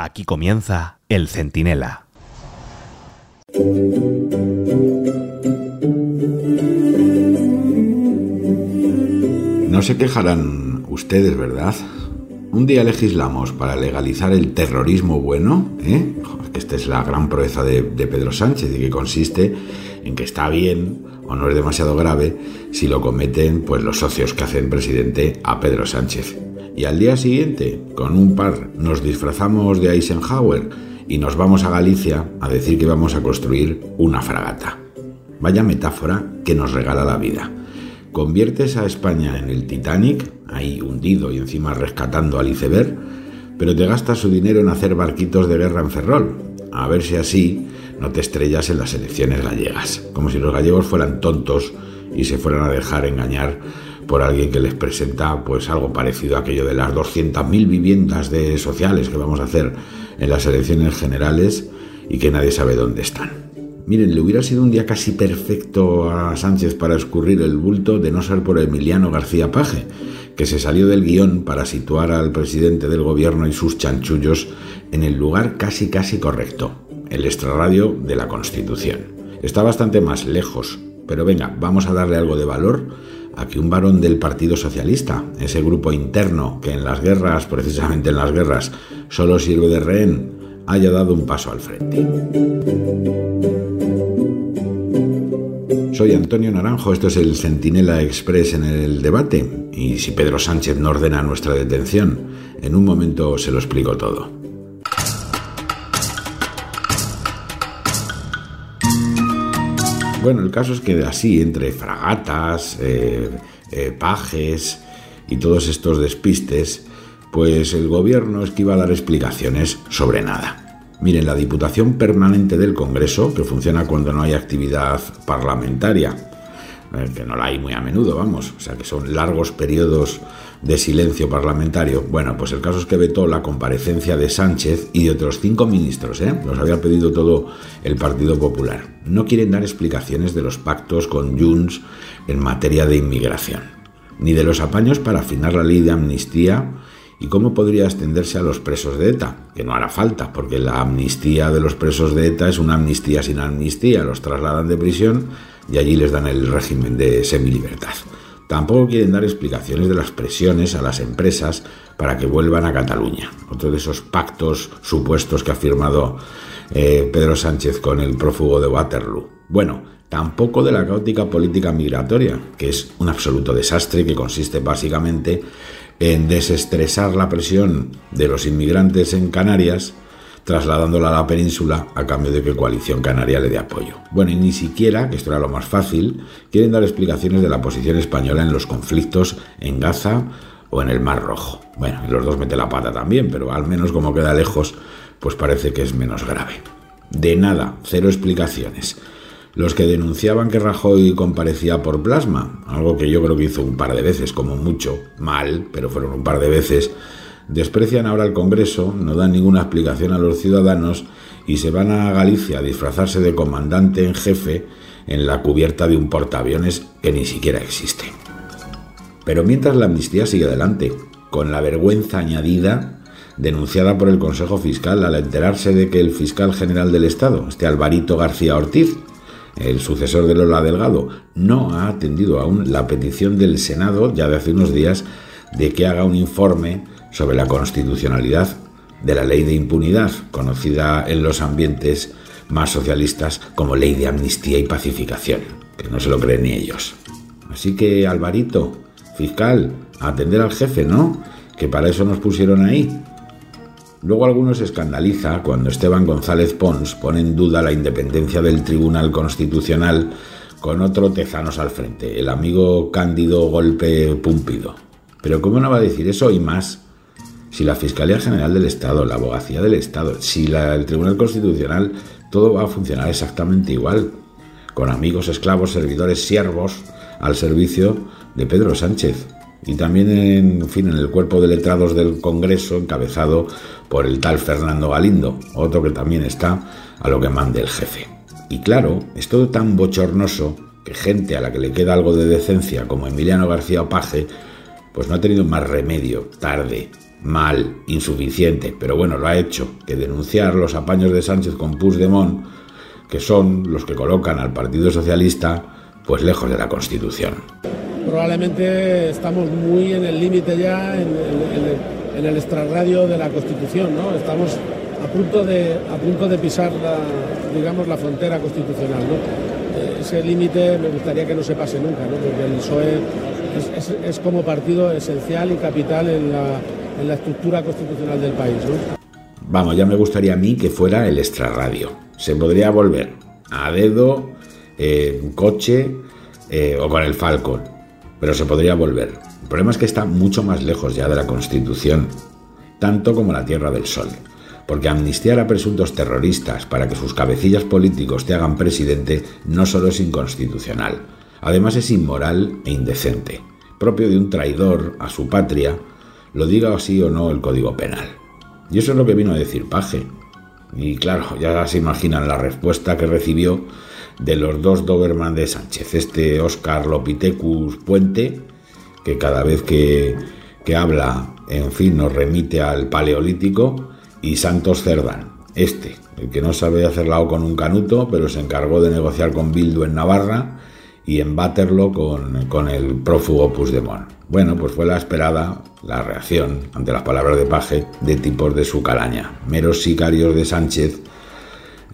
Aquí comienza El Centinela. No se quejarán ustedes, ¿verdad? Un día legislamos para legalizar el terrorismo bueno, ¿eh? esta es la gran proeza de, de Pedro Sánchez y que consiste en que está bien o no es demasiado grave si lo cometen pues los socios que hacen presidente a Pedro Sánchez. Y al día siguiente, con un par, nos disfrazamos de Eisenhower y nos vamos a Galicia a decir que vamos a construir una fragata. Vaya metáfora que nos regala la vida. Conviertes a España en el Titanic, ahí hundido y encima rescatando al iceberg, pero te gastas su dinero en hacer barquitos de guerra en Ferrol, a ver si así no te estrellas en las elecciones gallegas, como si los gallegos fueran tontos y se fueran a dejar engañar por alguien que les presenta pues algo parecido a aquello de las 200.000 viviendas de sociales que vamos a hacer en las elecciones generales y que nadie sabe dónde están. Miren, le hubiera sido un día casi perfecto a Sánchez para escurrir el bulto de no ser por Emiliano García Paje, que se salió del guion para situar al presidente del gobierno y sus chanchullos en el lugar casi casi correcto, el extrarradio de la Constitución. Está bastante más lejos, pero venga, vamos a darle algo de valor a que un varón del Partido Socialista, ese grupo interno que en las guerras, precisamente en las guerras, solo sirve de rehén, haya dado un paso al frente. Soy Antonio Naranjo, esto es el Centinela Express en el debate, y si Pedro Sánchez no ordena nuestra detención, en un momento se lo explico todo. Bueno, el caso es que así, entre fragatas, eh, eh, pajes y todos estos despistes, pues el gobierno esquiva dar explicaciones sobre nada. Miren, la Diputación Permanente del Congreso, que funciona cuando no hay actividad parlamentaria, que no la hay muy a menudo, vamos, o sea que son largos periodos de silencio parlamentario. Bueno, pues el caso es que vetó la comparecencia de Sánchez y de otros cinco ministros, ¿eh? los había pedido todo el Partido Popular. No quieren dar explicaciones de los pactos con Junts en materia de inmigración, ni de los apaños para afinar la ley de amnistía y cómo podría extenderse a los presos de ETA, que no hará falta, porque la amnistía de los presos de ETA es una amnistía sin amnistía, los trasladan de prisión y allí les dan el régimen de semilibertad. Tampoco quieren dar explicaciones de las presiones a las empresas para que vuelvan a Cataluña. Otro de esos pactos supuestos que ha firmado eh, Pedro Sánchez con el prófugo de Waterloo. Bueno, tampoco de la caótica política migratoria, que es un absoluto desastre que consiste básicamente en desestresar la presión de los inmigrantes en Canarias trasladándola a la península a cambio de que Coalición Canaria le dé apoyo. Bueno, y ni siquiera, que esto era lo más fácil, quieren dar explicaciones de la posición española en los conflictos en Gaza o en el Mar Rojo. Bueno, los dos mete la pata también, pero al menos como queda lejos, pues parece que es menos grave. De nada, cero explicaciones. Los que denunciaban que Rajoy comparecía por plasma, algo que yo creo que hizo un par de veces, como mucho, mal, pero fueron un par de veces, Desprecian ahora el Congreso, no dan ninguna explicación a los ciudadanos y se van a Galicia a disfrazarse de comandante en jefe en la cubierta de un portaaviones que ni siquiera existe. Pero mientras la amnistía sigue adelante, con la vergüenza añadida denunciada por el Consejo Fiscal al enterarse de que el fiscal general del Estado, este Alvarito García Ortiz, el sucesor de Lola Delgado, no ha atendido aún la petición del Senado ya de hace unos días de que haga un informe sobre la constitucionalidad de la ley de impunidad, conocida en los ambientes más socialistas como ley de amnistía y pacificación, que no se lo creen ni ellos. Así que, Alvarito, fiscal, atender al jefe, ¿no? Que para eso nos pusieron ahí. Luego algunos escandaliza cuando Esteban González Pons pone en duda la independencia del Tribunal Constitucional con otro Tezanos al frente, el amigo Cándido Golpe Púmpido. Pero ¿cómo no va a decir eso y más si la Fiscalía General del Estado, la Abogacía del Estado, si el Tribunal Constitucional, todo va a funcionar exactamente igual, con amigos, esclavos, servidores, siervos al servicio de Pedro Sánchez. Y también, en fin, en el cuerpo de letrados del Congreso, encabezado por el tal Fernando Galindo, otro que también está a lo que mande el jefe. Y claro, es todo tan bochornoso que gente a la que le queda algo de decencia, como Emiliano García Paje, pues no ha tenido más remedio, tarde, mal, insuficiente, pero bueno, lo ha hecho, que denunciar los apaños de Sánchez con Puigdemont, que son los que colocan al Partido Socialista pues lejos de la Constitución. Probablemente estamos muy en el límite ya, en, el extrarradio de la Constitución, ¿no? Estamos a punto de, a punto de pisar la, digamos, la frontera constitucional, ¿no? Ese límite me gustaría que no se pase nunca, ¿no? Porque el PSOE es, como partido esencial y capital en la, en la estructura constitucional del país, ¿no? Vamos, ya me gustaría a mí que fuera el extrarradio. Se podría volver a dedo un coche eh, o con el Falcon, pero se podría volver. El problema es que está mucho más lejos ya de la Constitución, tanto como la Tierra del Sol, porque amnistiar a presuntos terroristas para que sus cabecillas políticos te hagan presidente no solo es inconstitucional, además es inmoral e indecente, propio de un traidor a su patria, lo diga así o no el Código Penal. Y eso es lo que vino a decir Paje. Y claro, ya se imaginan la respuesta que recibió de los dos Doberman de Sánchez, este Oscar Lopitecus Puente, que cada vez que, que habla, en fin, nos remite al Paleolítico, y Santos Cerdán, este, el que no sabe hacerla o con un canuto, pero se encargó de negociar con Bildu en Navarra y en Baterlo con, con el prófugo Puigdemont. Bueno, pues fue la esperada la reacción ante las palabras de Paje de tipos de su calaña, meros sicarios de Sánchez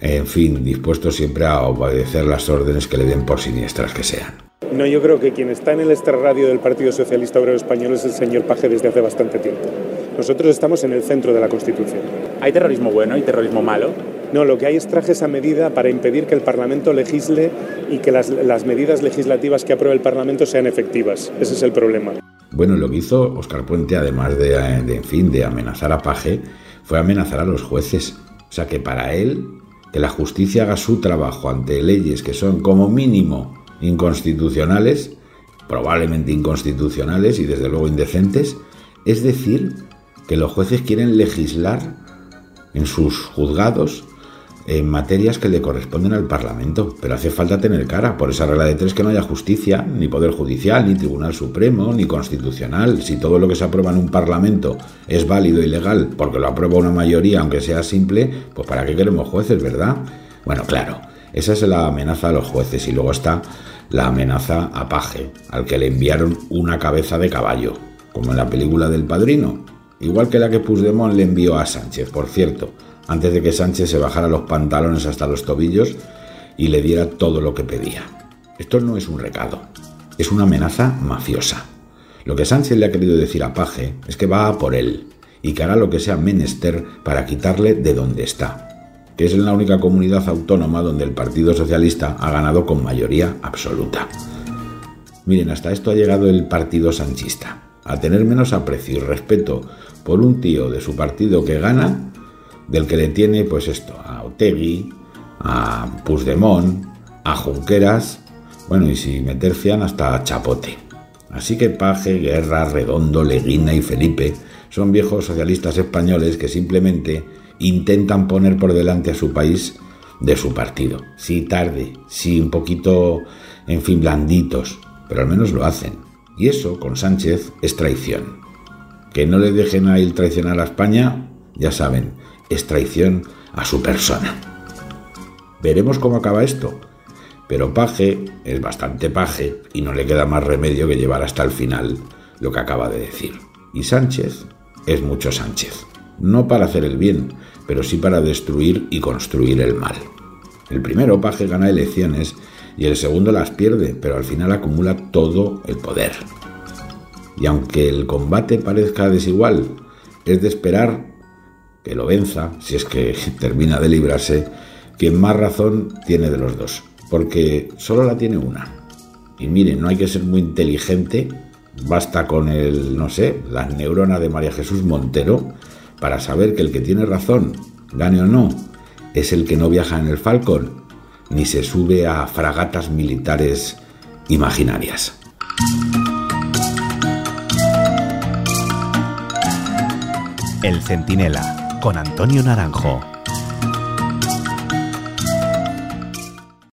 en fin, dispuesto siempre a obedecer las órdenes que le den por siniestras que sean. No, yo creo que quien está en el extrarradio del Partido Socialista Obrero Español es el señor Paje desde hace bastante tiempo. Nosotros estamos en el centro de la Constitución. ¿Hay terrorismo bueno y terrorismo malo? No, lo que hay es trajes a medida para impedir que el Parlamento legisle y que las, las medidas legislativas que apruebe el Parlamento sean efectivas. Ese es el problema. Bueno, lo que hizo Oscar Puente, además de, de, en fin, de amenazar a Paje, fue amenazar a los jueces. O sea que para él que la justicia haga su trabajo ante leyes que son como mínimo inconstitucionales, probablemente inconstitucionales y desde luego indecentes, es decir, que los jueces quieren legislar en sus juzgados en materias que le corresponden al Parlamento, pero hace falta tener cara por esa regla de tres que no haya justicia, ni Poder Judicial, ni Tribunal Supremo, ni Constitucional. Si todo lo que se aprueba en un Parlamento es válido y legal porque lo aprueba una mayoría, aunque sea simple, pues ¿para qué queremos jueces, verdad? Bueno, claro, esa es la amenaza a los jueces y luego está la amenaza a Paje, al que le enviaron una cabeza de caballo, como en la película del Padrino, igual que la que Puigdemont le envió a Sánchez, por cierto antes de que Sánchez se bajara los pantalones hasta los tobillos y le diera todo lo que pedía. Esto no es un recado, es una amenaza mafiosa. Lo que Sánchez le ha querido decir a Paje es que va a por él y que hará lo que sea menester para quitarle de donde está, que es la única comunidad autónoma donde el Partido Socialista ha ganado con mayoría absoluta. Miren, hasta esto ha llegado el Partido Sanchista, a tener menos aprecio y respeto por un tío de su partido que gana del que le tiene pues esto, a Otegui, a Puigdemont, a Junqueras, bueno, y si me tercian hasta Chapote. Así que Paje, Guerra, Redondo, Leguina y Felipe son viejos socialistas españoles que simplemente intentan poner por delante a su país de su partido. Sí tarde, sí un poquito, en fin, blanditos, pero al menos lo hacen. Y eso, con Sánchez, es traición. Que no le dejen a él traicionar a España, ya saben, es traición a su persona. Veremos cómo acaba esto. Pero Paje es bastante paje y no le queda más remedio que llevar hasta el final lo que acaba de decir. Y Sánchez es mucho Sánchez. No para hacer el bien, pero sí para destruir y construir el mal. El primero, Paje, gana elecciones y el segundo las pierde, pero al final acumula todo el poder. Y aunque el combate parezca desigual, es de esperar que lo venza, si es que termina de librarse, quien más razón tiene de los dos, porque solo la tiene una. Y miren, no hay que ser muy inteligente, basta con el, no sé, las neuronas de María Jesús Montero para saber que el que tiene razón, gane o no, es el que no viaja en el Falcon, ni se sube a fragatas militares imaginarias. El Centinela con Antonio Naranjo.